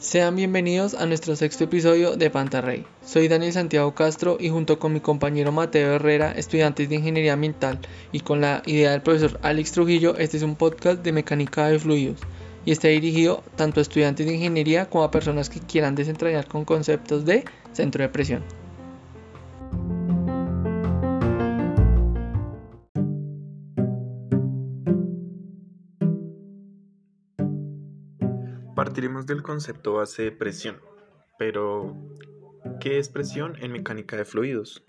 Sean bienvenidos a nuestro sexto episodio de Pantarrey. Soy Daniel Santiago Castro y junto con mi compañero Mateo Herrera, estudiantes de Ingeniería Ambiental, y con la idea del profesor Alex Trujillo, este es un podcast de mecánica de fluidos y está dirigido tanto a estudiantes de ingeniería como a personas que quieran desentrañar con conceptos de centro de presión. Partiremos del concepto base de presión, pero ¿qué es presión en mecánica de fluidos?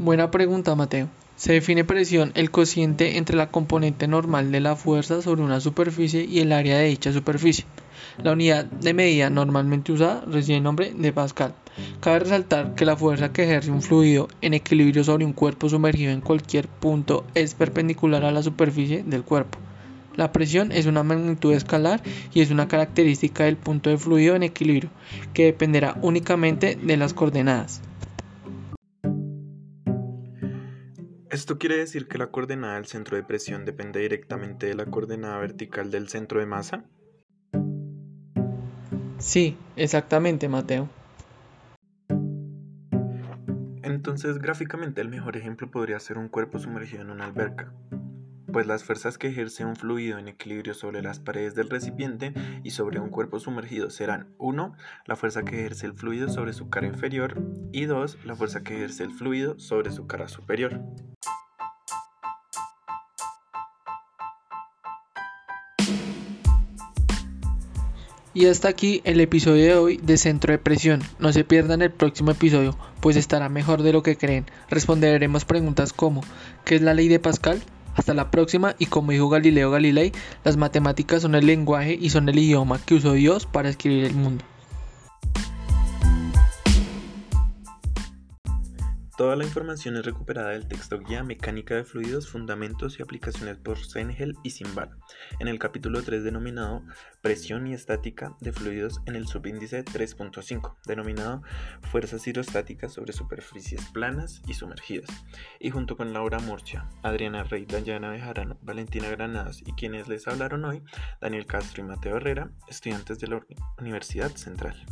Buena pregunta, Mateo. Se define presión el cociente entre la componente normal de la fuerza sobre una superficie y el área de dicha superficie. La unidad de medida normalmente usada recibe el nombre de Pascal. Cabe resaltar que la fuerza que ejerce un fluido en equilibrio sobre un cuerpo sumergido en cualquier punto es perpendicular a la superficie del cuerpo. La presión es una magnitud escalar y es una característica del punto de fluido en equilibrio, que dependerá únicamente de las coordenadas. Esto quiere decir que la coordenada del centro de presión depende directamente de la coordenada vertical del centro de masa. Sí, exactamente, Mateo. Entonces, gráficamente el mejor ejemplo podría ser un cuerpo sumergido en una alberca pues las fuerzas que ejerce un fluido en equilibrio sobre las paredes del recipiente y sobre un cuerpo sumergido serán 1. La fuerza que ejerce el fluido sobre su cara inferior y 2. La fuerza que ejerce el fluido sobre su cara superior. Y hasta aquí el episodio de hoy de Centro de Presión. No se pierdan el próximo episodio, pues estará mejor de lo que creen. Responderemos preguntas como ¿qué es la ley de Pascal? Hasta la próxima y como dijo Galileo Galilei, las matemáticas son el lenguaje y son el idioma que usó Dios para escribir el mundo. Toda la información es recuperada del texto Guía Mecánica de Fluidos, Fundamentos y Aplicaciones por Sengel y Simbal, en el capítulo 3 denominado Presión y Estática de Fluidos en el subíndice 3.5, denominado Fuerzas hidrostáticas sobre superficies planas y sumergidas, y junto con Laura Murcia, Adriana Rey, Dayana Bejarano, Valentina Granadas y quienes les hablaron hoy, Daniel Castro y Mateo Herrera, estudiantes de la Universidad Central.